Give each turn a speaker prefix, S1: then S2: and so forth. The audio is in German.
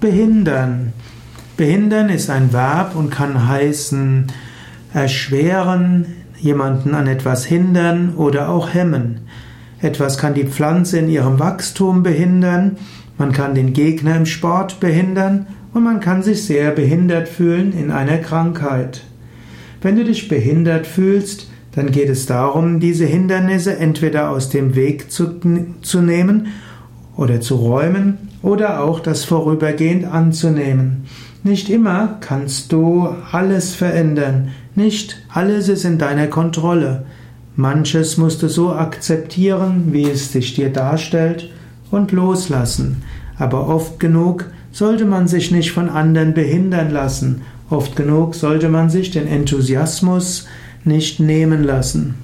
S1: behindern. Behindern ist ein Verb und kann heißen erschweren, jemanden an etwas hindern oder auch hemmen. Etwas kann die Pflanze in ihrem Wachstum behindern, man kann den Gegner im Sport behindern und man kann sich sehr behindert fühlen in einer Krankheit. Wenn du dich behindert fühlst, dann geht es darum, diese Hindernisse entweder aus dem Weg zu, zu nehmen oder zu räumen oder auch das vorübergehend anzunehmen. Nicht immer kannst du alles verändern, nicht alles ist in deiner Kontrolle. Manches musst du so akzeptieren, wie es sich dir darstellt, und loslassen. Aber oft genug sollte man sich nicht von anderen behindern lassen. Oft genug sollte man sich den Enthusiasmus nicht nehmen lassen.